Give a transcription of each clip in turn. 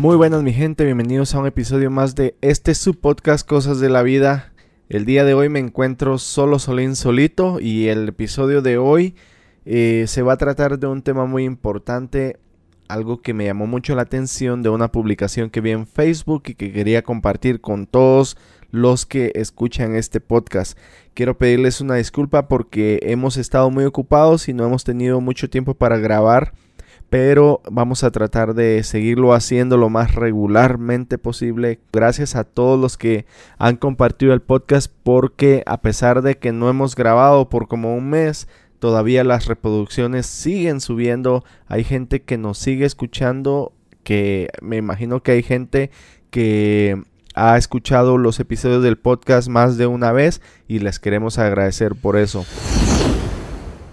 Muy buenas mi gente, bienvenidos a un episodio más de este su podcast Cosas de la Vida. El día de hoy me encuentro solo, solín, solito y el episodio de hoy eh, se va a tratar de un tema muy importante, algo que me llamó mucho la atención de una publicación que vi en Facebook y que quería compartir con todos los que escuchan este podcast. Quiero pedirles una disculpa porque hemos estado muy ocupados y no hemos tenido mucho tiempo para grabar pero vamos a tratar de seguirlo haciendo lo más regularmente posible. Gracias a todos los que han compartido el podcast porque a pesar de que no hemos grabado por como un mes, todavía las reproducciones siguen subiendo. Hay gente que nos sigue escuchando, que me imagino que hay gente que ha escuchado los episodios del podcast más de una vez y les queremos agradecer por eso.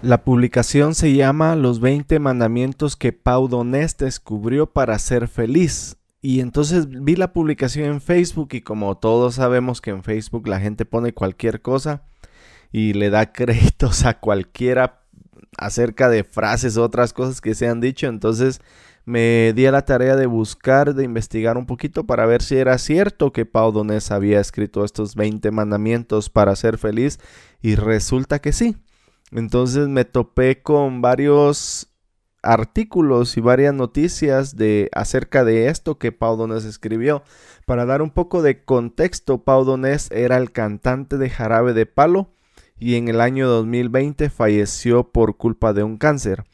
La publicación se llama Los 20 mandamientos que Pau Donés descubrió para ser feliz. Y entonces vi la publicación en Facebook y como todos sabemos que en Facebook la gente pone cualquier cosa y le da créditos a cualquiera acerca de frases o otras cosas que se han dicho, entonces me di a la tarea de buscar, de investigar un poquito para ver si era cierto que Pau Donés había escrito estos 20 mandamientos para ser feliz y resulta que sí. Entonces me topé con varios artículos y varias noticias de acerca de esto que Pau Donés escribió. Para dar un poco de contexto, Pau Donés era el cantante de Jarabe de Palo y en el año 2020 falleció por culpa de un cáncer.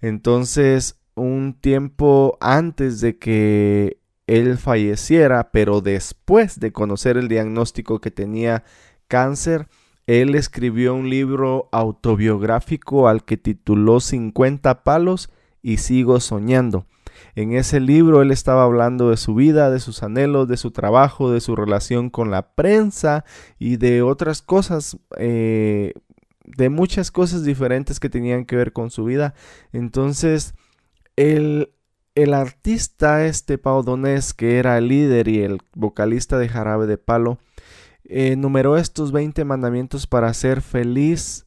Entonces, un tiempo antes de que él falleciera, pero después de conocer el diagnóstico que tenía cáncer, él escribió un libro autobiográfico al que tituló 50 palos y sigo soñando. En ese libro él estaba hablando de su vida, de sus anhelos, de su trabajo, de su relación con la prensa y de otras cosas, eh, de muchas cosas diferentes que tenían que ver con su vida. Entonces, el, el artista este Pau Donés, que era el líder y el vocalista de Jarabe de Palo, enumeró estos 20 mandamientos para ser feliz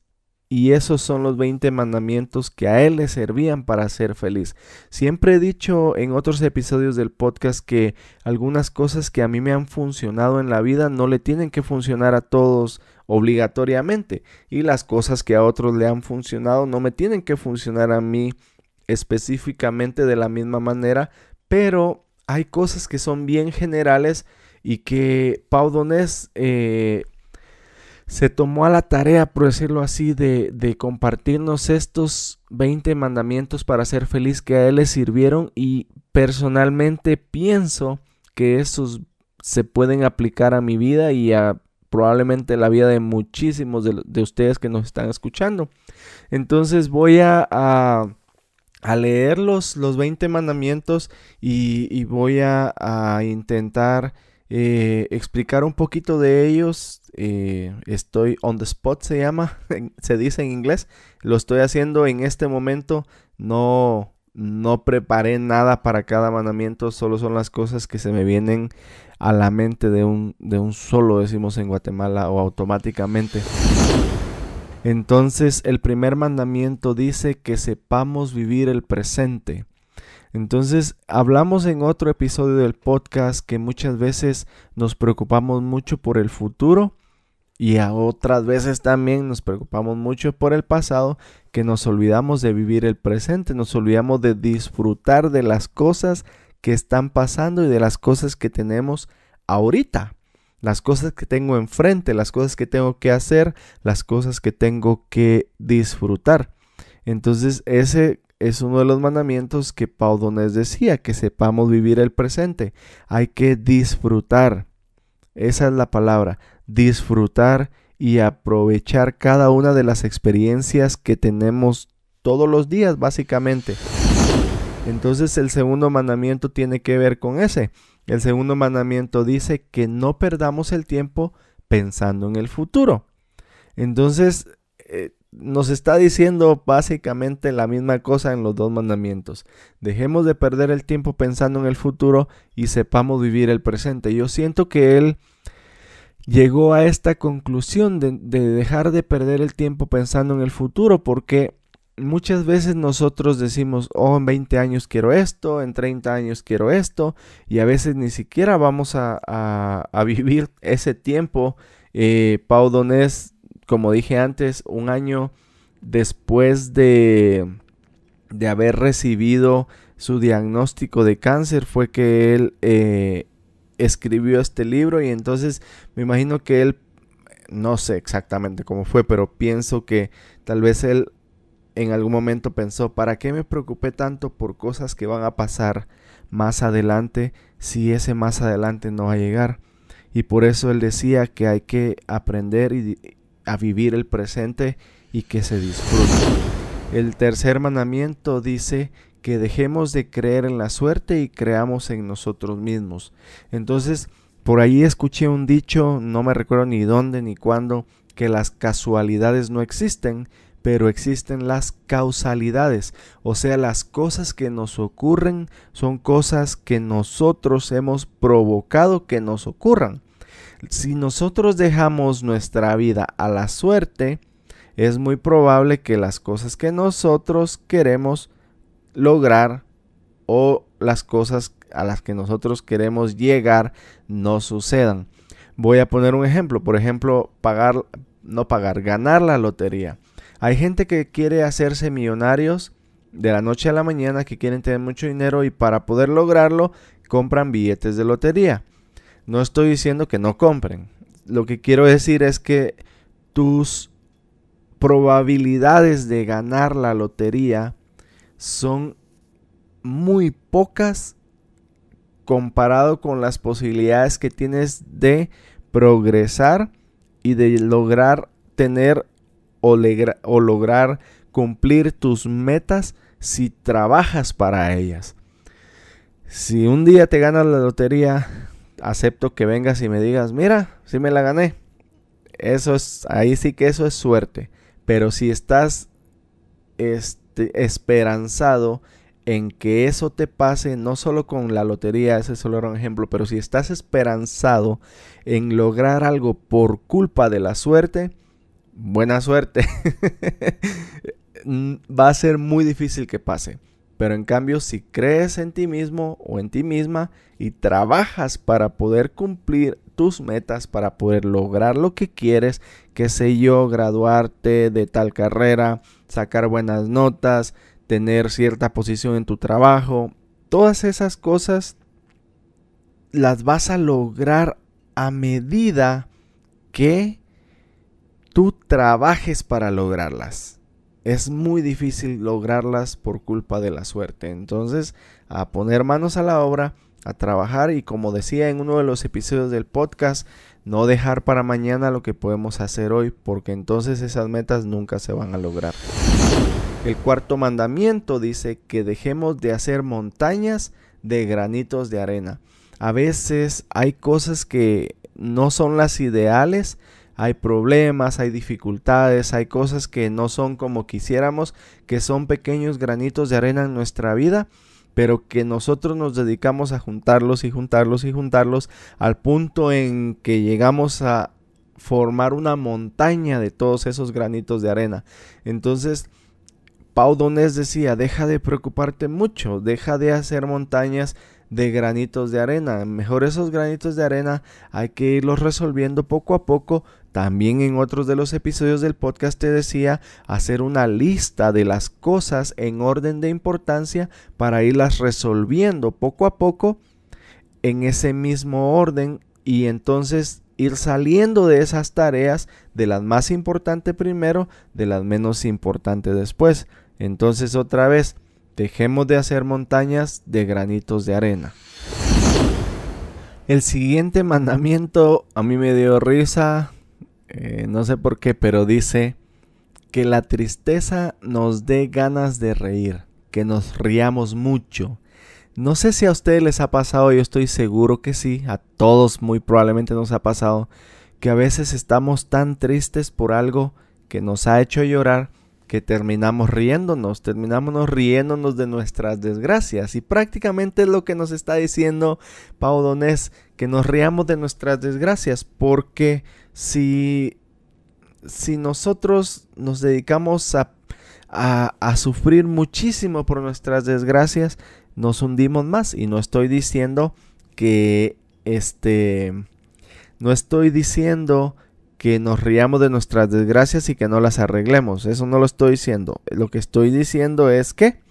y esos son los 20 mandamientos que a él le servían para ser feliz. Siempre he dicho en otros episodios del podcast que algunas cosas que a mí me han funcionado en la vida no le tienen que funcionar a todos obligatoriamente y las cosas que a otros le han funcionado no me tienen que funcionar a mí específicamente de la misma manera, pero hay cosas que son bien generales y que Pau Donés eh, se tomó a la tarea, por decirlo así, de, de, compartirnos estos 20 mandamientos para ser feliz que a él le sirvieron y personalmente pienso que esos se pueden aplicar a mi vida y a probablemente la vida de muchísimos de, ustedes que nos están escuchando. Entonces voy a, a, leer los, los 20 mandamientos y, y voy a, a intentar eh, explicar un poquito de ellos. Eh, estoy on the spot, se llama, se dice en inglés. Lo estoy haciendo en este momento. No, no preparé nada para cada mandamiento, solo son las cosas que se me vienen a la mente de un, de un solo, decimos en Guatemala, o automáticamente. Entonces, el primer mandamiento dice que sepamos vivir el presente. Entonces, hablamos en otro episodio del podcast que muchas veces nos preocupamos mucho por el futuro y a otras veces también nos preocupamos mucho por el pasado, que nos olvidamos de vivir el presente, nos olvidamos de disfrutar de las cosas que están pasando y de las cosas que tenemos ahorita, las cosas que tengo enfrente, las cosas que tengo que hacer, las cosas que tengo que disfrutar. Entonces, ese es uno de los mandamientos que Pau Donés decía, que sepamos vivir el presente. Hay que disfrutar. Esa es la palabra, disfrutar y aprovechar cada una de las experiencias que tenemos todos los días, básicamente. Entonces el segundo mandamiento tiene que ver con ese. El segundo mandamiento dice que no perdamos el tiempo pensando en el futuro. Entonces, eh, nos está diciendo básicamente la misma cosa en los dos mandamientos. Dejemos de perder el tiempo pensando en el futuro y sepamos vivir el presente. Yo siento que él llegó a esta conclusión de, de, dejar de perder el tiempo pensando en el futuro porque muchas veces nosotros decimos, oh, en 20 años quiero esto, en 30 años quiero esto, y a veces ni siquiera vamos a, a, vivir ese tiempo. Eh, Pau Donés, como dije antes, un año después de, de haber recibido su diagnóstico de cáncer, fue que él eh, escribió este libro y entonces me imagino que él, no sé exactamente cómo fue, pero pienso que tal vez él en algún momento pensó, ¿para qué me preocupé tanto por cosas que van a pasar más adelante si ese más adelante no va a llegar? Y por eso él decía que hay que aprender a vivir el presente y que se disfrute. El tercer mandamiento dice que dejemos de creer en la suerte y creamos en nosotros mismos. Entonces, por ahí escuché un dicho, no me recuerdo ni dónde ni cuándo, que las casualidades no existen, pero existen las causalidades, o sea, las cosas que nos ocurren son cosas que nosotros hemos provocado que nos ocurran. Si nosotros dejamos nuestra vida a la suerte, es muy probable que las cosas que nosotros queremos lograr o las cosas a las que nosotros queremos llegar no sucedan. Voy a poner un ejemplo, por ejemplo, pagar, no pagar, ganar la lotería. Hay gente que quiere hacerse millonarios de la noche a la mañana, que quieren tener mucho dinero y para poder lograrlo compran billetes de lotería. No estoy diciendo que no compren. Lo que quiero decir es que tus probabilidades de ganar la lotería son muy pocas comparado con las posibilidades que tienes de progresar y de lograr tener o, o lograr cumplir tus metas si trabajas para ellas. Si un día te ganas la lotería, acepto que vengas y me digas, mira, si me la gané. Eso es, ahí sí que eso es suerte. Pero si estás este, esperanzado en que eso te pase, no solo con la lotería, ese solo era un ejemplo, pero si estás esperanzado en lograr algo por culpa de la suerte, buena suerte. Va a ser muy difícil que pase. Pero en cambio, si crees en ti mismo o en ti misma y trabajas para poder cumplir tus metas, para poder lograr lo que quieres, que sé yo, graduarte de tal carrera, sacar buenas notas, tener cierta posición en tu trabajo, todas esas cosas las vas a lograr a medida que tú trabajes para lograrlas. Es muy difícil lograrlas por culpa de la suerte. Entonces, a poner manos a la obra, a trabajar y como decía en uno de los episodios del podcast, no dejar para mañana lo que podemos hacer hoy, porque entonces esas metas nunca se van a lograr. El cuarto mandamiento dice que dejemos de hacer montañas de granitos de arena. A veces hay cosas que no son las ideales, hay problemas, hay dificultades, hay cosas que no son como quisiéramos, que son pequeños granitos de arena en nuestra vida, pero que nosotros nos dedicamos a juntarlos y juntarlos y juntarlos al punto en que llegamos a formar una montaña de todos esos granitos de arena. Entonces, Pau Donés decía, deja de preocuparte mucho, deja de hacer montañas de granitos de arena. Mejor esos granitos de arena hay que irlos resolviendo poco a poco también en otros de los episodios del podcast te decía hacer una lista de las cosas en orden de importancia para irlas resolviendo poco a poco en ese mismo orden y entonces ir saliendo de esas tareas de las más importantes primero, de las menos importantes después. Entonces otra vez, dejemos de hacer montañas de granitos de arena. El siguiente mandamiento a mí me dio risa, eh, no sé por qué, pero dice que la tristeza nos dé ganas de reír, que nos riamos mucho. No sé si a ustedes les ha pasado, yo estoy seguro que sí, a todos muy probablemente nos ha pasado, que a veces estamos tan tristes por algo que nos ha hecho llorar que terminamos riéndonos, terminamos riéndonos de nuestras desgracias. Y prácticamente es lo que nos está diciendo Pau Donés, que nos riamos de nuestras desgracias, porque si, si nosotros nos dedicamos a, a, a sufrir muchísimo por nuestras desgracias, nos hundimos más. Y no estoy diciendo que este, no estoy diciendo que nos riamos de nuestras desgracias y que no las arreglemos. Eso no lo estoy diciendo. Lo que estoy diciendo es que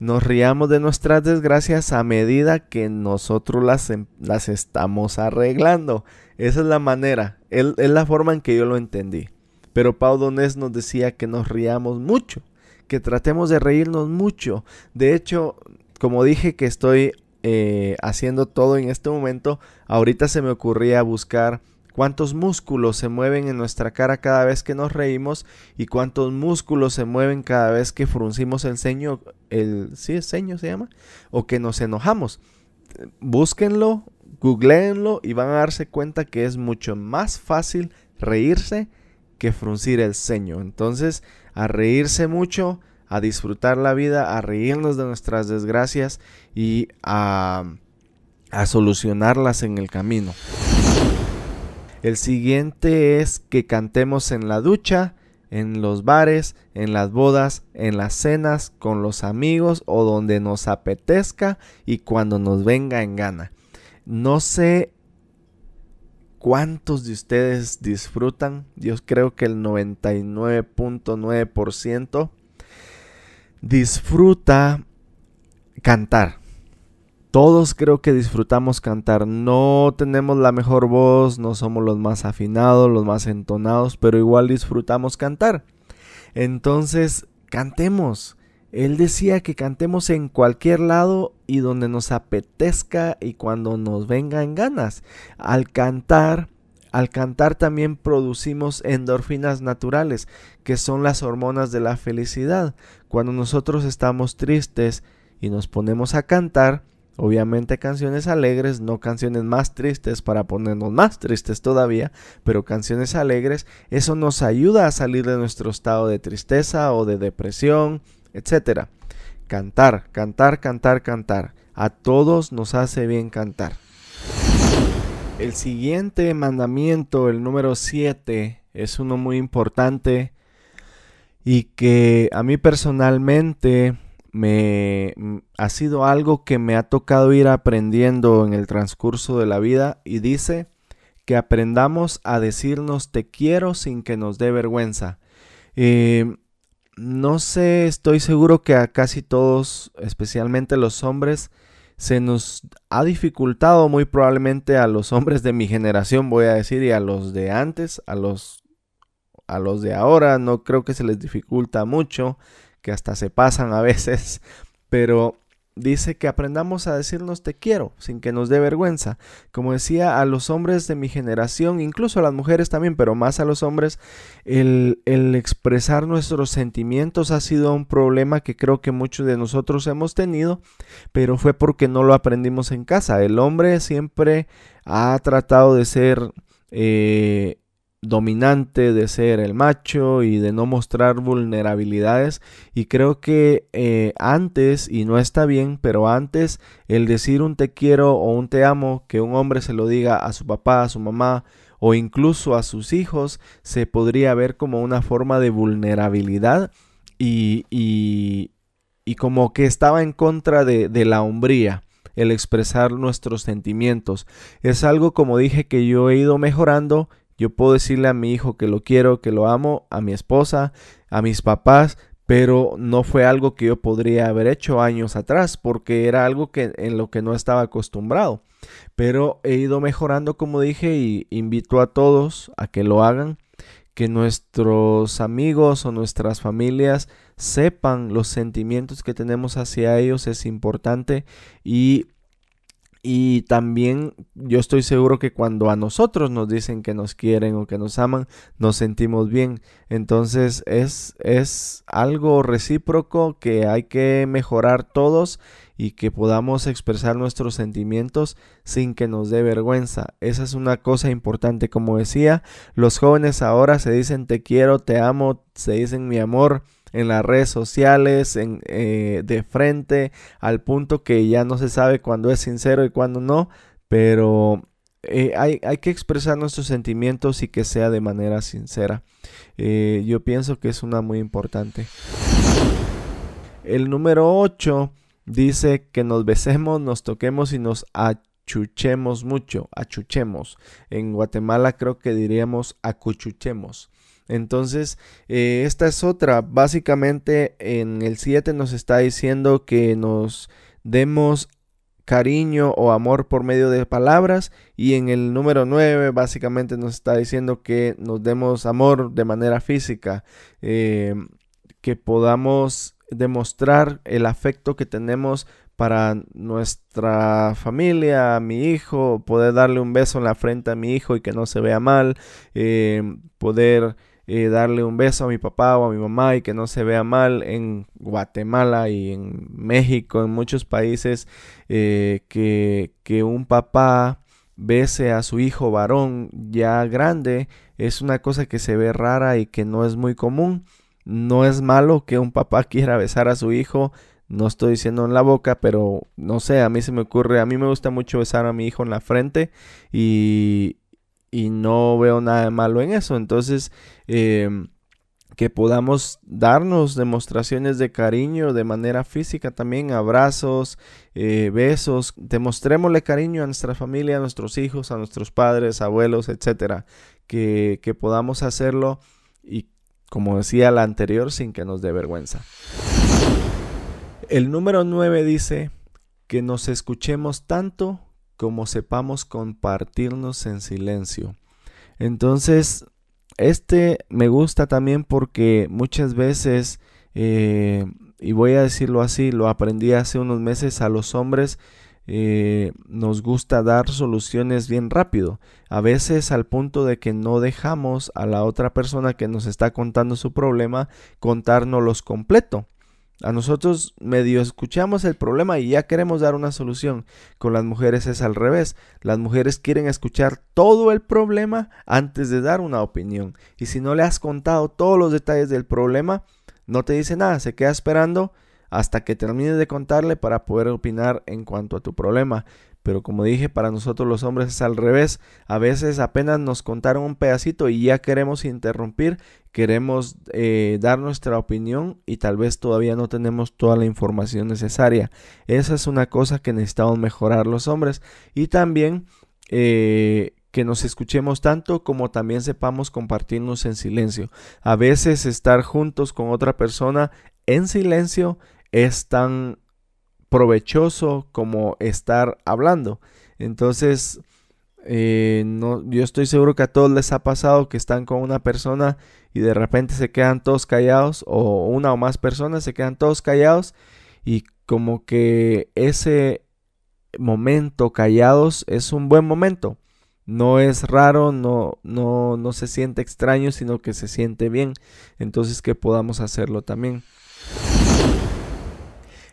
nos riamos de nuestras desgracias a medida que nosotros las, em, las estamos arreglando. Esa es la manera, es, la forma en que yo lo entendí. Pero Pau Donés nos decía que nos riamos mucho, que tratemos de reírnos mucho. De hecho, como dije que estoy eh, haciendo todo en este momento, ahorita se me ocurría buscar cuántos músculos se mueven en nuestra cara cada vez que nos reímos y cuántos músculos se mueven cada vez que fruncimos el ceño, el sí, el ceño se llama, o que nos enojamos. Búsquenlo, googleenlo y van a darse cuenta que es mucho más fácil reírse que fruncir el ceño. Entonces, a reírse mucho, a disfrutar la vida, a reírnos de nuestras desgracias y a, a solucionarlas en el camino. El siguiente es que cantemos en la ducha, en los bares, en las bodas, en las cenas, con los amigos o donde nos apetezca y cuando nos venga en gana. No sé cuántos de ustedes disfrutan, yo creo que el 99.9% disfruta cantar. Todos creo que disfrutamos cantar. No tenemos la mejor voz, no somos los más afinados, los más entonados, pero igual disfrutamos cantar. Entonces, cantemos. Él decía que cantemos en cualquier lado y donde nos apetezca y cuando nos vengan ganas. Al cantar, al cantar también producimos endorfinas naturales, que son las hormonas de la felicidad. Cuando nosotros estamos tristes y nos ponemos a cantar, Obviamente canciones alegres, no canciones más tristes para ponernos más tristes todavía, pero canciones alegres, eso nos ayuda a salir de nuestro estado de tristeza o de depresión, etc. Cantar, cantar, cantar, cantar. A todos nos hace bien cantar. El siguiente mandamiento, el número 7, es uno muy importante y que a mí personalmente me ha sido algo que me ha tocado ir aprendiendo en el transcurso de la vida y dice que aprendamos a decirnos te quiero sin que nos dé vergüenza. Eh, no sé, estoy seguro que a casi todos, especialmente los hombres, se nos ha dificultado muy probablemente a los hombres de mi generación, voy a decir, y a los de antes, a los a los de ahora, no creo que se les dificulta mucho que hasta se pasan a veces, pero dice que aprendamos a decirnos te quiero sin que nos dé vergüenza. Como decía a los hombres de mi generación, incluso a las mujeres también, pero más a los hombres, el, el, expresar nuestros sentimientos ha sido un problema que creo que muchos de nosotros hemos tenido, pero fue porque no lo aprendimos en casa. El hombre siempre ha tratado de ser... Eh, dominante de ser el macho y de no mostrar vulnerabilidades. Y creo que eh, antes y no está bien pero antes el decir un te quiero o un te amo que un hombre se lo diga a su papá a su mamá o incluso a sus hijos se podría ver como una forma de vulnerabilidad y, y, y como que estaba en contra de, de la hombría el expresar nuestros sentimientos. Es algo como dije que yo he ido mejorando yo puedo decirle a mi hijo que lo quiero, que lo amo, a mi esposa, a mis papás, pero no fue algo que yo podría haber hecho años atrás porque era algo que en lo que no estaba acostumbrado. Pero he ido mejorando como dije y invito a todos a que lo hagan, que nuestros amigos o nuestras familias sepan los sentimientos que tenemos hacia ellos es importante y y también yo estoy seguro que cuando a nosotros nos dicen que nos quieren o que nos aman, nos sentimos bien. Entonces es, es algo recíproco que hay que mejorar todos y que podamos expresar nuestros sentimientos sin que nos dé vergüenza. Esa es una cosa importante. Como decía, los jóvenes ahora se dicen te quiero, te amo, se dicen mi amor en las redes sociales, en, eh, de frente, al punto que ya no se sabe cuándo es sincero y cuándo no, pero eh, hay, hay, que expresar nuestros sentimientos y que sea de manera sincera. Eh, yo pienso que es una muy importante. El número 8 dice que nos besemos, nos toquemos y nos achuchemos mucho, achuchemos. En Guatemala creo que diríamos acuchuchemos. Entonces, eh, esta es otra. Básicamente en el 7 nos está diciendo que nos demos cariño o amor por medio de palabras y en el número 9 básicamente nos está diciendo que nos demos amor de manera física, eh, que podamos demostrar el afecto que tenemos para nuestra familia, a mi hijo, poder darle un beso en la frente a mi hijo y que no se vea mal, eh, poder eh, darle un beso a mi papá o a mi mamá y que no se vea mal en Guatemala y en México, en muchos países, eh, que, que un papá bese a su hijo varón ya grande es una cosa que se ve rara y que no es muy común. No es malo que un papá quiera besar a su hijo, no estoy diciendo en la boca, pero no sé, a mí se me ocurre, a mí me gusta mucho besar a mi hijo en la frente y, y no veo nada de malo en eso. Entonces, em, que podamos darnos demostraciones de cariño de manera física también, abrazos, eh, besos, demostrémosle cariño a nuestra familia, a nuestros hijos, a nuestros padres, abuelos, etcétera, que, que podamos hacerlo y como decía la anterior, sin que nos dé vergüenza. El número 9 dice que nos escuchemos tanto como sepamos compartirnos en silencio. Entonces, este me gusta también porque muchas veces, eh, y voy a decirlo así, lo aprendí hace unos meses a los hombres, eh, nos gusta dar soluciones bien rápido. A veces al punto de que no dejamos a la otra persona que nos está contando su problema contárnoslos completo. A nosotros medio escuchamos el problema y ya queremos dar una solución. Con las mujeres es al revés. Las mujeres quieren escuchar todo el problema antes de dar una opinión. Y si no le has contado todos los detalles del problema, no te dice nada, se queda esperando hasta que termines de contarle para poder opinar en cuanto a tu problema. Pero como dije, para nosotros los hombres es al revés. A veces apenas nos contaron un pedacito y ya queremos interrumpir, queremos eh, dar nuestra opinión y tal vez todavía no tenemos toda la información necesaria. Esa es una cosa que necesitamos mejorar los hombres. Y también eh, que nos escuchemos tanto como también sepamos compartirnos en silencio. A veces estar juntos con otra persona en silencio es tan provechoso como estar hablando. Entonces, eh, yo estoy seguro que a todos les ha pasado que están con una persona y de repente se quedan todos callados o una o más personas se quedan todos callados y como que ese momento callados es un buen momento. No es raro, no, no, no se siente extraño, sino que se siente bien. Entonces que podamos hacerlo también.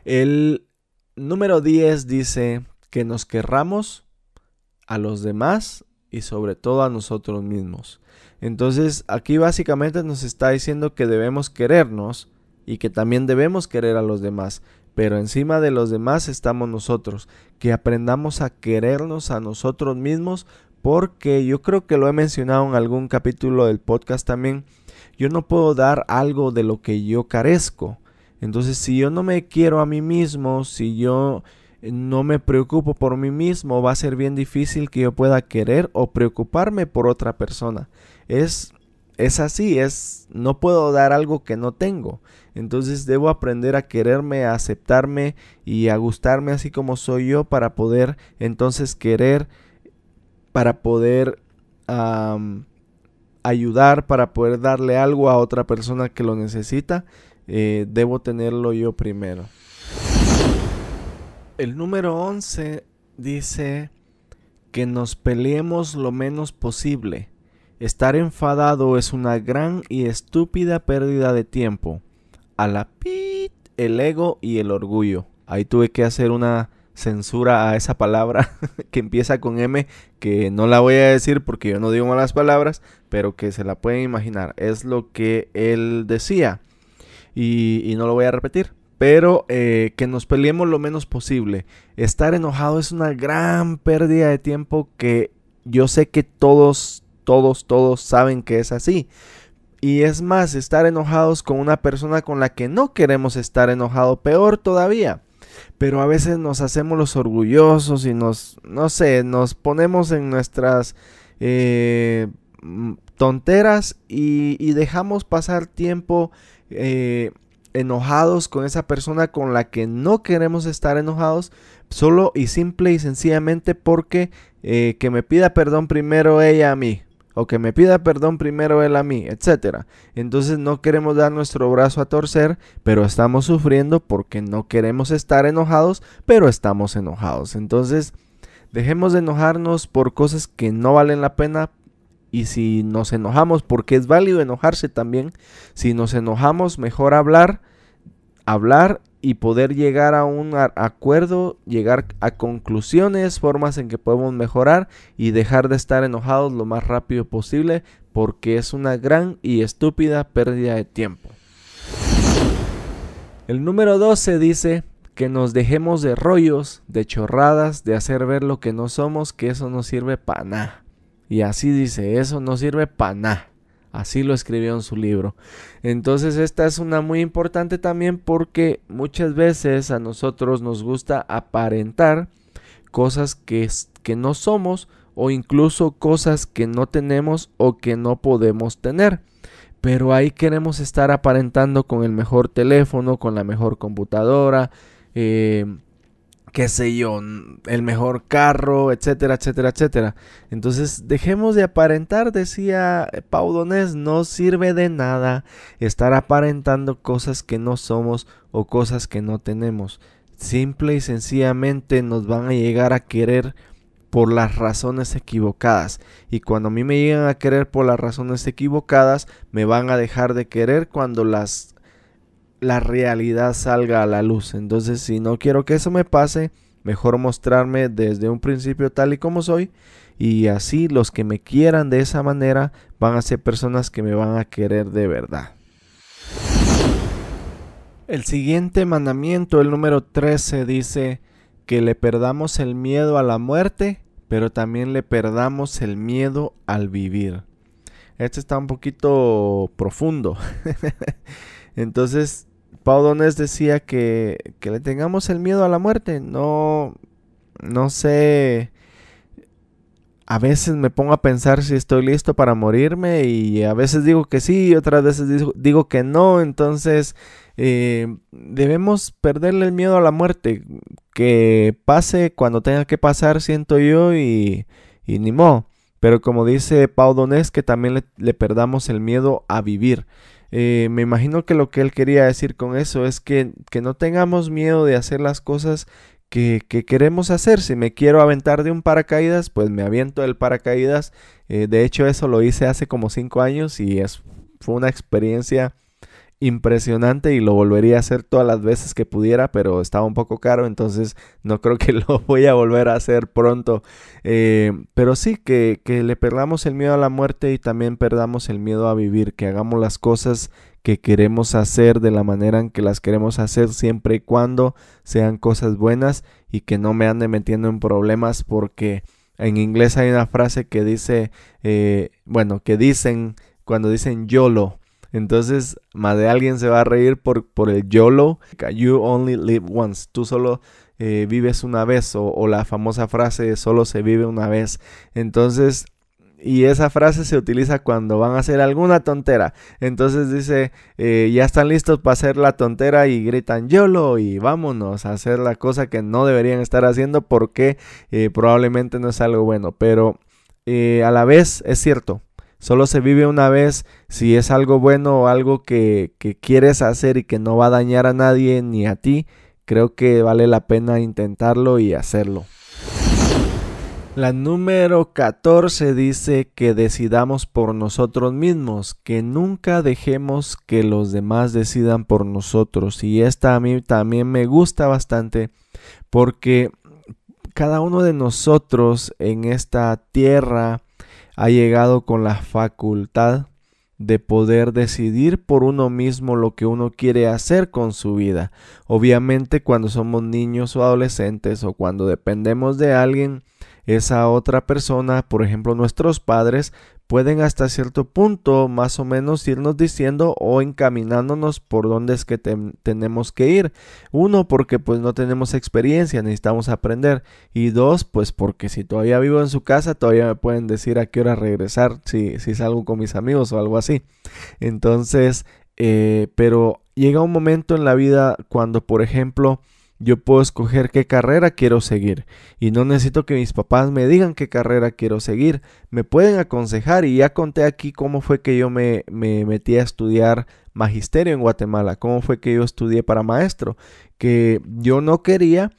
El número 10 dice que nos querramos a los demás y sobre todo a nosotros mismos. Entonces aquí básicamente nos está diciendo que debemos querernos y que también debemos querer a los demás. Pero encima de los demás estamos nosotros, que aprendamos a querernos a nosotros mismos porque yo creo que lo he mencionado en algún capítulo del podcast también. Yo no puedo dar algo de lo que yo carezco. Entonces, si yo no me quiero a mí mismo, si yo no me preocupo por mí mismo, va a ser bien difícil que yo pueda querer o preocuparme por otra persona. Es es así, es no puedo dar algo que no tengo. Entonces debo aprender a quererme, a aceptarme y a gustarme así como soy yo para poder entonces querer, para poder ayudar, para poder darle algo a otra persona que lo necesita eh, debo tenerlo yo primero. El número 11 dice que nos peleemos lo menos posible. Estar enfadado es una gran y estúpida pérdida de tiempo. A la pit, el ego y el orgullo. Ahí tuve que hacer una censura a esa palabra que empieza con M, que no la voy a decir porque yo no digo malas palabras, pero que se la pueden imaginar. Es lo que él decía. Y, no lo voy a repetir. Pero eh, que nos peleemos lo menos posible. Estar enojado es una gran pérdida de tiempo que yo sé que todos, todos, todos saben que es así. Y es más, estar enojados con una persona con la que no queremos estar enojado, peor todavía. Pero a veces nos hacemos los orgullosos y nos, no sé, nos ponemos en nuestras eh, tonteras y, dejamos pasar tiempo eh, enojados con esa persona con la que no queremos estar enojados, solo y simple y sencillamente porque eh, que me pida perdón primero ella a mí o que me pida perdón primero él a mí, etcétera. Entonces no queremos dar nuestro brazo a torcer, pero estamos sufriendo porque no queremos estar enojados, pero estamos enojados. Entonces, dejemos de enojarnos por cosas que no valen la pena. Y si nos enojamos, porque es válido enojarse también, si nos enojamos, mejor hablar, hablar y poder llegar a un acuerdo, llegar a conclusiones, formas en que podemos mejorar y dejar de estar enojados lo más rápido posible porque es una gran y estúpida pérdida de tiempo. El número 12 dice que nos dejemos de rollos, de chorradas, de hacer ver lo que no somos, que eso no sirve para nada. Y así dice, eso no sirve para nada. Así lo escribió en su libro. Entonces esta es una muy importante también porque muchas veces a nosotros nos gusta aparentar cosas que, que no somos o incluso cosas que no tenemos o que no podemos tener. Pero ahí queremos estar aparentando con el mejor teléfono, con la mejor computadora, eh, qué sé yo, el mejor carro, etcétera, etcétera, etcétera. Entonces, dejemos de aparentar, decía Pau Donés, no sirve de nada estar aparentando cosas que no somos o cosas que no tenemos. Simple y sencillamente nos van a llegar a querer por las razones equivocadas. Y cuando a mí me llegan a querer por las razones equivocadas, me van a dejar de querer cuando las la realidad salga a la luz. Entonces, si no quiero que eso me pase, mejor mostrarme desde un principio tal y como soy. Y así los que me quieran de esa manera van a ser personas que me van a querer de verdad. El siguiente mandamiento, el número 13, dice que le perdamos el miedo a la muerte, pero también le perdamos el miedo al vivir. Este está un poquito profundo. Entonces, Pau Donés decía que, que le tengamos el miedo a la muerte. No, no sé. A veces me pongo a pensar si estoy listo para morirme y a veces digo que sí y otras veces digo, que no. Entonces eh, debemos perderle el miedo a la muerte. Que pase cuando tenga que pasar, siento yo, y, y ni modo. Pero como dice Pau Donés, que también le, le perdamos el miedo a vivir. Eh, me imagino que lo que él quería decir con eso es que, no tengamos miedo de hacer las cosas que, queremos hacer. Si me quiero aventar de un paracaídas, pues me aviento del paracaídas. Eh, de hecho, eso lo hice hace como cinco años y es, fue una experiencia impresionante y lo volvería a hacer todas las veces que pudiera, pero estaba un poco caro, entonces no creo que lo voy a volver a hacer pronto. Eh, pero sí, que, que le perdamos el miedo a la muerte y también perdamos el miedo a vivir, que hagamos las cosas que queremos hacer de la manera en que las queremos hacer siempre y cuando sean cosas buenas y que no me ande metiendo en problemas porque en inglés hay una frase que dice, eh, bueno, que dicen cuando dicen YOLO, entonces, más de alguien se va a reír por, por el YOLO. You only live once. Tú solo eh, vives una vez. O, la famosa frase solo se vive una vez. Entonces, y esa frase se utiliza cuando van a hacer alguna tontera. Entonces dice, eh, ya están listos para hacer la tontera y gritan YOLO y vámonos a hacer la cosa que no deberían estar haciendo porque eh, probablemente no es algo bueno. Pero a la vez es cierto, Solo se vive una vez si es algo bueno o algo que, quieres hacer y que no va a dañar a nadie ni a ti. Creo que vale la pena intentarlo y hacerlo. La número 14 dice que decidamos por nosotros mismos, que nunca dejemos que los demás decidan por nosotros. Y esta a mí también me gusta bastante porque cada uno de nosotros en esta tierra ha llegado con la facultad de poder decidir por uno mismo lo que uno quiere hacer con su vida. Obviamente cuando somos niños o adolescentes o cuando dependemos de alguien, esa otra persona, por ejemplo nuestros padres, pueden hasta cierto punto más o menos irnos diciendo o encaminándonos por dónde es que tenemos que ir. Uno, porque pues no tenemos experiencia, necesitamos aprender. Y dos, pues porque si todavía vivo en su casa, todavía me pueden decir a qué hora regresar si, salgo con mis amigos o algo así. Entonces, eh, pero llega un momento en la vida cuando, por ejemplo, yo puedo escoger qué carrera quiero seguir y no necesito que mis papás me digan qué carrera quiero seguir. Me pueden aconsejar y ya conté aquí cómo fue que yo me, me metí a estudiar magisterio en Guatemala, cómo fue que yo estudié para maestro, que yo no quería,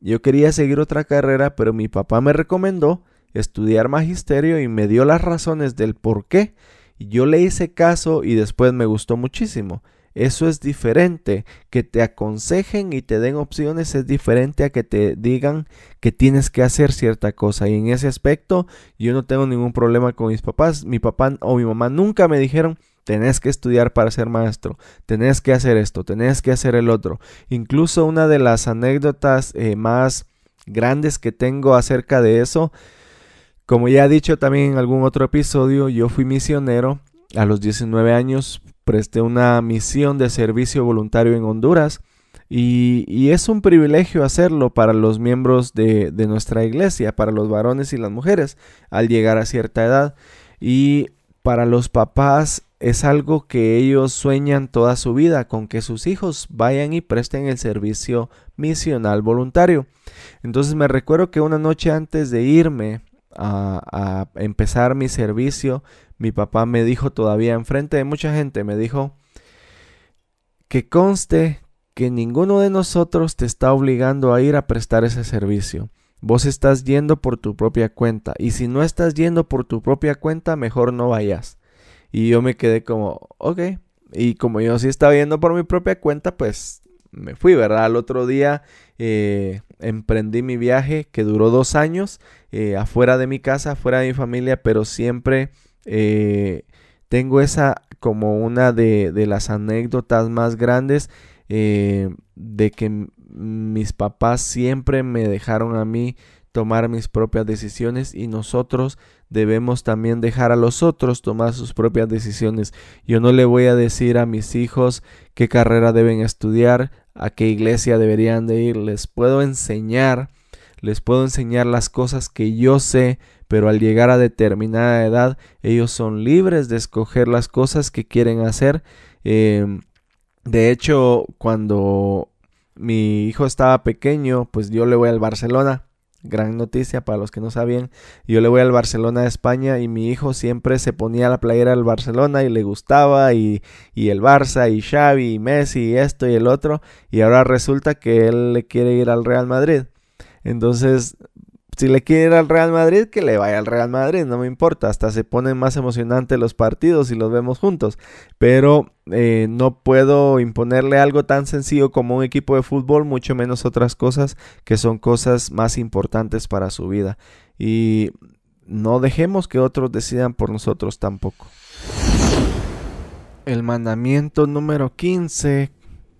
yo quería seguir otra carrera, pero mi papá me recomendó estudiar magisterio y me dio las razones del por qué. Yo le hice caso y después me gustó muchísimo. Eso es diferente. Que te aconsejen y te den opciones es diferente a que te digan que tienes que hacer cierta cosa. Y en ese aspecto yo no tengo ningún problema con mis papás. Mi papá o mi mamá nunca me dijeron tenés que estudiar para ser maestro, tenés que hacer esto, tenés que hacer el otro. Incluso una de las anécdotas eh, más grandes que tengo acerca de eso, como ya he dicho también en algún otro episodio, yo fui misionero a los 19 años presté una misión de servicio voluntario en Honduras y, es un privilegio hacerlo para los miembros de, nuestra iglesia, para los varones y las mujeres al llegar a cierta edad. Y para los papás es algo que ellos sueñan toda su vida, con que sus hijos vayan y presten el servicio misional voluntario. Entonces me recuerdo que una noche antes de irme a, empezar mi servicio, mi papá me dijo todavía enfrente de mucha gente, me dijo que conste que ninguno de nosotros te está obligando a ir a prestar ese servicio. Vos estás yendo por tu propia cuenta y si no estás yendo por tu propia cuenta, mejor no vayas. Y yo me quedé como, ok. Y como yo sí estaba yendo por mi propia cuenta, pues me fui, ¿verdad? Al otro día eh, emprendí mi viaje que duró dos años eh, afuera de mi casa, afuera de mi familia, pero siempre eh, tengo esa como una de, las anécdotas más grandes de que mis papás siempre me dejaron a mí tomar mis propias decisiones y nosotros debemos también dejar a los otros tomar sus propias decisiones. Yo no le voy a decir a mis hijos qué carrera deben estudiar, a qué iglesia deberían de ir, les puedo enseñar, les puedo enseñar las cosas que yo sé, pero al llegar a determinada edad ellos son libres de escoger las cosas que quieren hacer. Em, de hecho, cuando mi hijo estaba pequeño, pues yo le voy al Barcelona gran noticia para los que no sabían. Yo le voy al Barcelona de España y mi hijo siempre se ponía la playera del Barcelona y le gustaba y, y, el Barça y Xavi y Messi y esto y el otro y ahora resulta que él le quiere ir al Real Madrid. Entonces si le quiere ir al Real Madrid, que le vaya al Real Madrid, no me importa, hasta se ponen más emocionantes los partidos y los vemos juntos, pero eh, no puedo imponerle algo tan sencillo como un equipo de fútbol, mucho menos otras cosas que son cosas más importantes para su vida. Y no dejemos que otros decidan por nosotros tampoco. El mandamiento número 15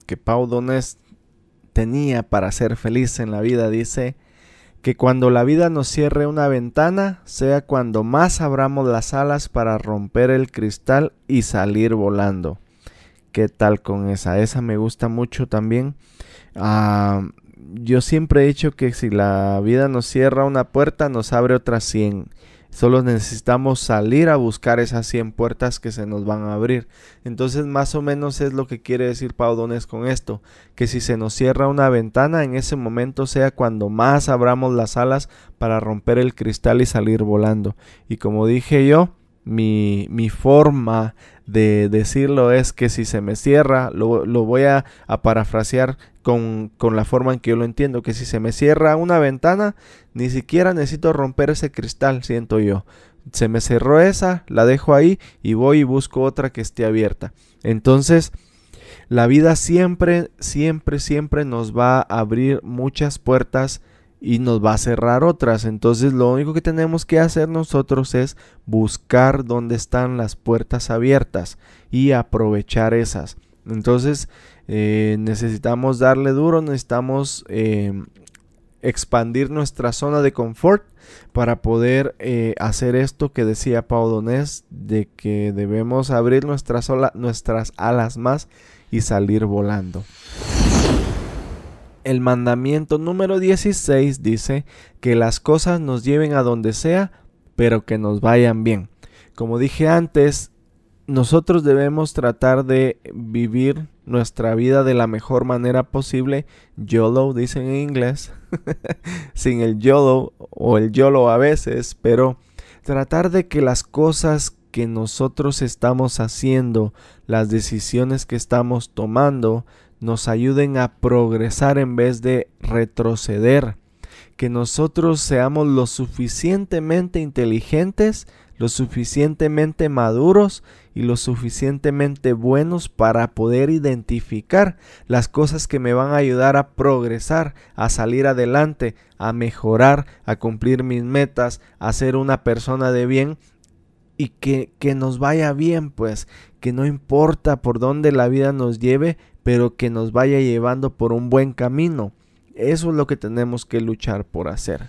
que Pau Donés tenía para ser feliz en la vida dice, que cuando la vida nos cierre una ventana, sea cuando más abramos las alas para romper el cristal y salir volando. ¿Qué tal con esa? Esa me gusta mucho también. Ah, yo siempre he dicho que si la vida nos cierra una puerta, nos abre otras 100. Solo necesitamos salir a buscar esas 100 puertas que se nos van a abrir. Entonces más o menos es lo que quiere decir Paudones con esto. Que si se nos cierra una ventana, en ese momento sea cuando más abramos las alas para romper el cristal y salir volando. Y como dije yo, mi, mi forma de decirlo es que si se me cierra, lo, lo voy a, parafrasear con, con, la forma en que yo lo entiendo, que si se me cierra una ventana, ni siquiera necesito romper ese cristal, siento yo. Se me cerró esa, la dejo ahí y voy y busco otra que esté abierta. Entonces, la vida siempre, siempre, siempre nos va a abrir muchas puertas y nos va a cerrar otras. Entonces lo único que tenemos que hacer nosotros es buscar dónde están las puertas abiertas y aprovechar esas. Entonces eh, necesitamos darle duro, necesitamos eh, expandir nuestra zona de confort para poder eh, hacer esto que decía Pau Donés de que debemos abrir nuestras, nuestras alas más y salir volando. El mandamiento número 16 dice que las cosas nos lleven a donde sea, pero que nos vayan bien. Como dije antes, nosotros debemos tratar de vivir nuestra vida de la mejor manera posible. YOLO dicen en inglés, sin el YOLO o el YOLO a veces, pero tratar de que las cosas que nosotros estamos haciendo, las decisiones que estamos tomando, nos ayuden a progresar en vez de retroceder. Que nosotros seamos lo suficientemente inteligentes, lo suficientemente maduros y lo suficientemente buenos para poder identificar las cosas que me van a ayudar a progresar, a salir adelante, a mejorar, a cumplir mis metas, a ser una persona de bien y que, que nos vaya bien, pues que no importa por dónde la vida nos lleve, pero que nos vaya llevando por un buen camino. Eso es lo que tenemos que luchar por hacer.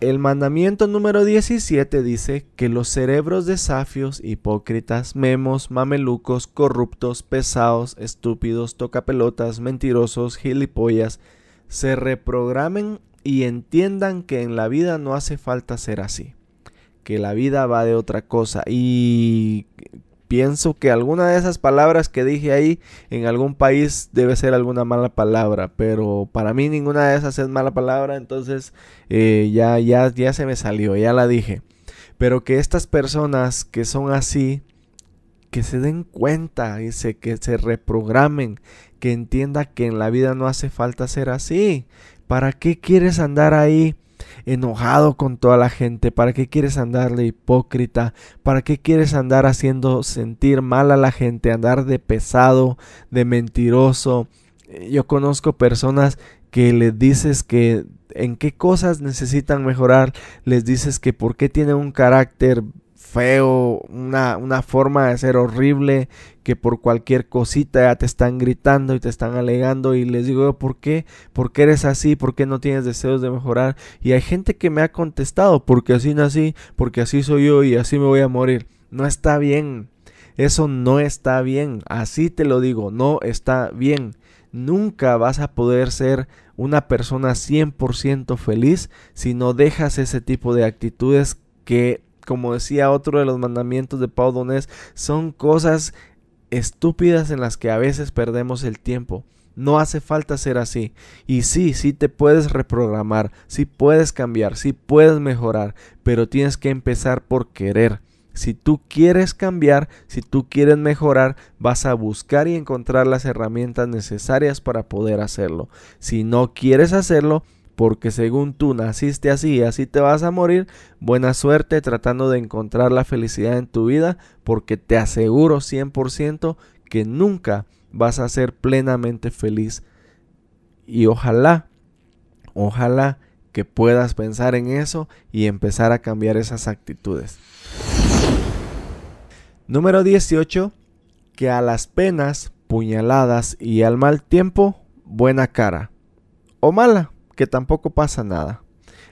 El mandamiento número 17 dice que los cerebros de safios, hipócritas, memos, mamelucos, corruptos, pesados, estúpidos, tocapelotas, mentirosos, gilipollas, se reprogramen y entiendan que en la vida no hace falta ser así, que la vida va de otra cosa y pienso que alguna de esas palabras que dije ahí en algún país debe ser alguna mala palabra, pero para mí ninguna de esas es mala palabra, entonces eh, ya, ya, ya se me salió, ya la dije. Pero que estas personas que son así, que se den cuenta, y que se reprogramen, que entienda que en la vida no hace falta ser así. ¿Para qué quieres andar ahí? Enojado con toda la gente? ¿Para qué quieres andarle hipócrita? ¿Para qué quieres andar haciendo sentir mal a la gente? Andar de pesado, de mentiroso. Yo conozco personas que les dices que en qué cosas necesitan mejorar, les dices que por qué tienen un carácter feo, una, una, forma de ser horrible, que por cualquier cosita ya te están gritando y te están alegando y les digo, ¿por qué? ¿Por qué eres así? ¿Por qué no tienes deseos de mejorar? Y hay gente que me ha contestado, porque así nací, porque así soy yo y así me voy a morir. No está bien. Eso no está bien. Así te lo digo, no está bien. Nunca vas a poder ser una persona 100% feliz si no dejas ese tipo de actitudes que como decía otro de los mandamientos de Pau Donés, son cosas estúpidas en las que a veces perdemos el tiempo. No hace falta ser así. Y sí, sí te puedes reprogramar, sí puedes cambiar, sí puedes mejorar, pero tienes que empezar por querer. Si tú quieres cambiar, si tú quieres mejorar, vas a buscar y encontrar las herramientas necesarias para poder hacerlo. Si no quieres hacerlo, porque según tú naciste así y así te vas a morir, buena suerte tratando de encontrar la felicidad en tu vida, porque te aseguro 100% que nunca vas a ser plenamente feliz. Y ojalá, ojalá que puedas pensar en eso y empezar a cambiar esas actitudes. Número 18. Que a las penas, puñaladas y al mal tiempo, buena cara. O mala que tampoco pasa nada.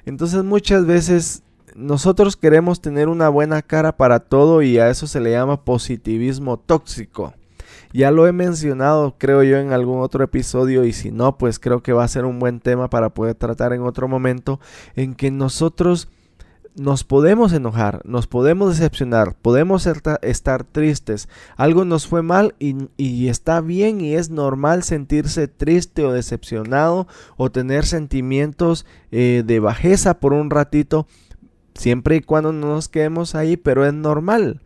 Entonces muchas veces nosotros queremos tener una buena cara para todo y a eso se le llama positivismo tóxico. Ya lo he mencionado creo yo en algún otro episodio y si no pues creo que va a ser un buen tema para poder tratar en otro momento en que nosotros nos podemos enojar, nos podemos decepcionar, podemos estar tristes, algo nos fue mal y, está bien y es normal sentirse triste o decepcionado o tener sentimientos eh, de bajeza por un ratito, siempre y cuando no nos quedemos ahí, pero es normal.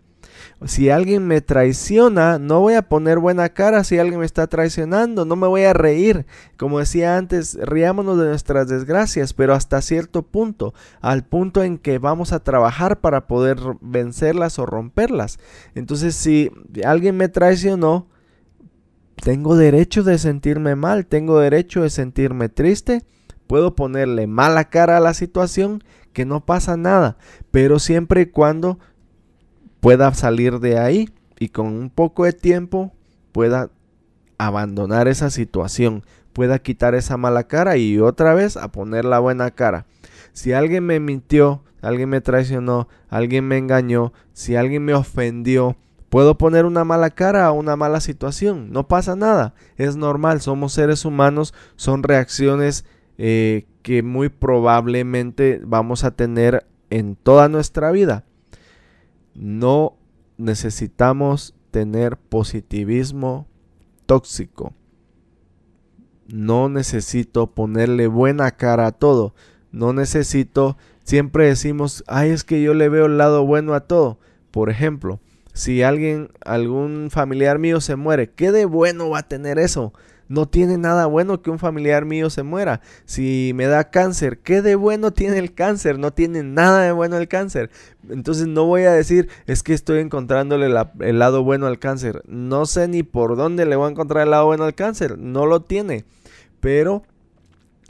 Si alguien me traiciona, no voy a poner buena cara si alguien me está traicionando, no me voy a reír. Como decía antes, riámonos de nuestras desgracias, pero hasta cierto punto, al punto en que vamos a trabajar para poder vencerlas o romperlas. Entonces, si alguien me traicionó, tengo derecho de sentirme mal, tengo derecho de sentirme triste, puedo ponerle mala cara a la situación, que no pasa nada, pero siempre y cuando pueda salir de ahí y con un poco de tiempo pueda abandonar esa situación, pueda quitar esa mala cara y otra vez a poner la buena cara. Si alguien me mintió, alguien me traicionó, alguien me engañó, si alguien me ofendió, puedo poner una mala cara a una mala situación. No pasa nada, es normal, somos seres humanos, son reacciones eh, que muy probablemente vamos a tener en toda nuestra vida. No necesitamos tener positivismo tóxico. No necesito ponerle buena cara a todo. No necesito, siempre decimos, ay, es que yo le veo el lado bueno a todo. Por ejemplo, si alguien, algún familiar mío se muere, ¿qué de bueno va a tener eso? No tiene nada bueno que un familiar mío se muera. Si me da cáncer, ¿qué de bueno tiene el cáncer? No tiene nada de bueno el cáncer. Entonces no voy a decir, es que estoy encontrándole el lado bueno al cáncer. No sé ni por dónde le voy a encontrar el lado bueno al cáncer. No lo tiene. Pero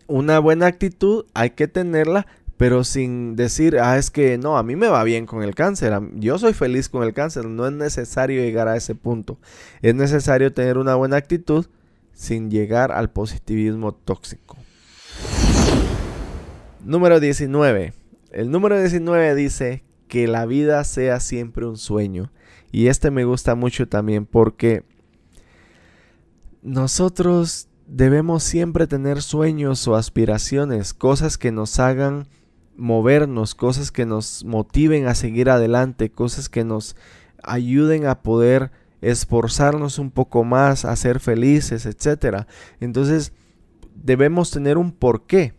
una buena actitud hay que tenerla pero sin decir, ah, es que no, a mí me va bien con el cáncer, yo soy feliz con el cáncer, no es necesario llegar a ese punto. Es necesario tener una buena actitud sin llegar al positivismo tóxico. Número 19. El número 19 dice que la vida sea siempre un sueño. Y este me gusta mucho también porque nosotros debemos siempre tener sueños o aspiraciones, cosas que nos hagan movernos, cosas que nos motiven a seguir adelante, cosas que nos ayuden a poder esforzarnos un poco más, a ser felices, etc. Entonces debemos tener un porqué.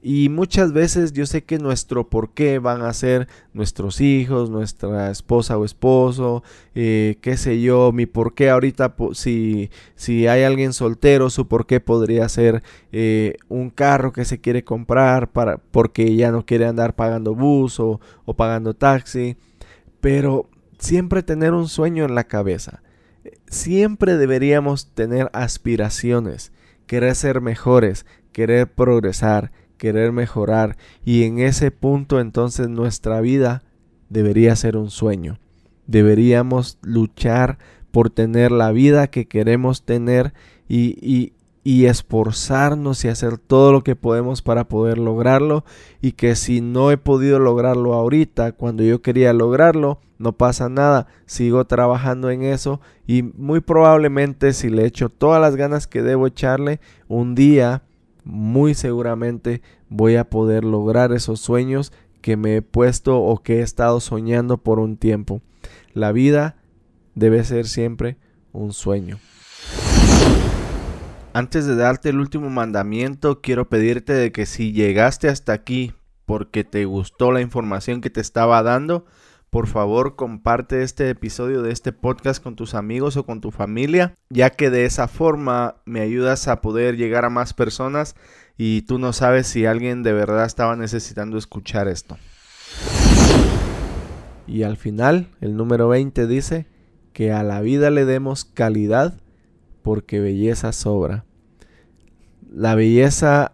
Y muchas veces yo sé que nuestro porqué van a ser nuestros hijos, nuestra esposa o esposo, eh, qué sé yo, mi porqué ahorita, si, si hay alguien soltero, su porqué podría ser eh, un carro que se quiere comprar para, porque ya no quiere andar pagando bus o, o pagando taxi. Pero siempre tener un sueño en la cabeza. Siempre deberíamos tener aspiraciones, querer ser mejores, querer progresar, querer mejorar y en ese punto entonces nuestra vida debería ser un sueño. Deberíamos luchar por tener la vida que queremos tener y, y, y esforzarnos y hacer todo lo que podemos para poder lograrlo. Y que si no he podido lograrlo ahorita cuando yo quería lograrlo no pasa nada. Sigo trabajando en eso y muy probablemente si le echo todas las ganas que debo echarle un día muy seguramente voy a poder lograr esos sueños que me he puesto o que he estado soñando por un tiempo. La vida debe ser siempre un sueño antes de darte el último mandamiento, quiero pedirte de que si llegaste hasta aquí porque te gustó la información que te estaba dando, por favor comparte este episodio de este podcast con tus amigos o con tu familia, ya que de esa forma me ayudas a poder llegar a más personas y tú no sabes si alguien de verdad estaba necesitando escuchar esto. Y al final, el número 20 dice que a la vida le demos calidad porque belleza sobra la belleza,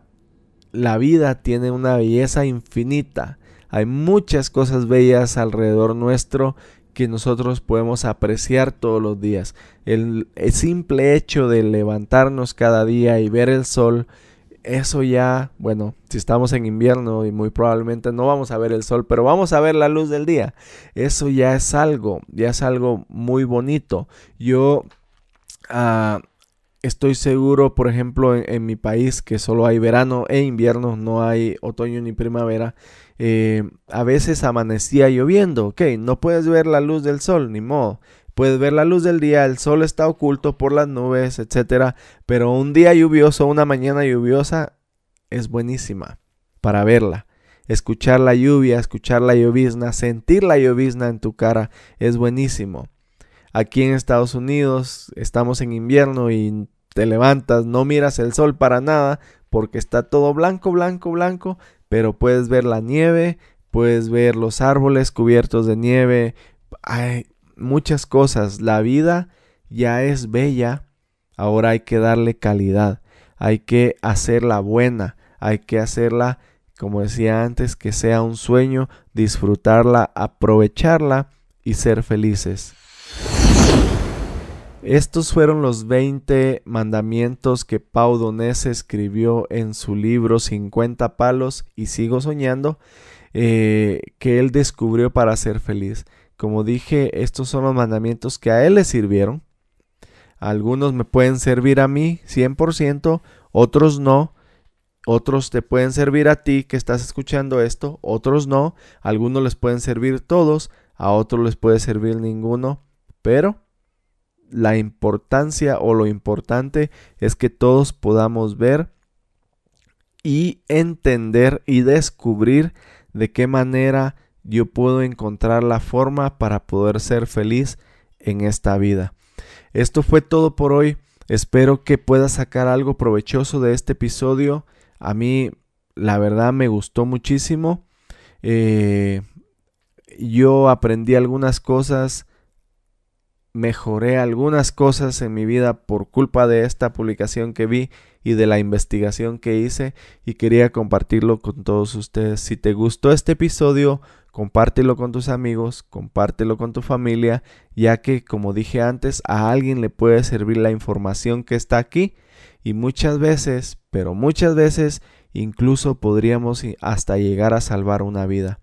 la vida tiene una belleza infinita. Hay muchas cosas bellas alrededor nuestro que nosotros podemos apreciar todos los días. El, simple hecho de levantarnos cada día y ver el sol, eso ya, bueno, si estamos en invierno y muy probablemente no vamos a ver el sol, pero vamos a ver la luz del día. Eso ya es algo, ya es algo muy bonito. Yo... Uh, estoy seguro, por ejemplo, en, mi país que solo hay verano e invierno, no hay otoño ni primavera. Eh, a veces amanecía lloviendo, ok, no puedes ver la luz del sol, ni modo. Puedes ver la luz del día, el sol está oculto por las nubes, etcétera. Pero un día lluvioso, una mañana lluviosa, es buenísima para verla. Escuchar la lluvia, escuchar la llovizna, sentir la llovizna en tu cara es buenísimo. Aquí en Estados Unidos estamos en invierno y te levantas, no miras el sol para nada porque está todo blanco, blanco, blanco, pero puedes ver la nieve, puedes ver los árboles cubiertos de nieve, hay muchas cosas. La vida ya es bella, ahora hay que darle calidad, hay que hacerla buena, hay que hacerla, como decía antes, que sea un sueño, disfrutarla, aprovecharla y ser felices. Estos fueron los 20 mandamientos que Pau Donés escribió en su libro 50 palos y sigo soñando, eh, que él descubrió para ser feliz. Como dije, estos son los mandamientos que a él le sirvieron. Algunos me pueden servir a mí 100%, otros no. Otros te pueden servir a ti que estás escuchando esto, otros no. Algunos les pueden servir todos, a otros les puede servir ninguno. Pero la importancia o lo importante es que todos podamos ver y entender y descubrir de qué manera yo puedo encontrar la forma para poder ser feliz en esta vida. Esto fue todo por hoy. Espero que puedas sacar algo provechoso de este episodio. A mí, la verdad, me gustó muchísimo. Eh, yo aprendí algunas cosas mejoré algunas cosas en mi vida por culpa de esta publicación que vi y de la investigación que hice y quería compartirlo con todos ustedes. Si te gustó este episodio, compártelo con tus amigos, compártelo con tu familia, ya que como dije antes, a alguien le puede servir la información que está aquí y muchas veces, pero muchas veces, incluso podríamos hasta llegar a salvar una vida.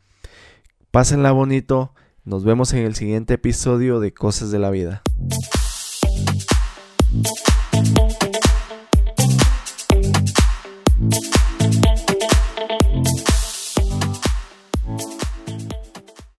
Pásenla bonito nos vemos en el siguiente episodio de Cosas de la Vida.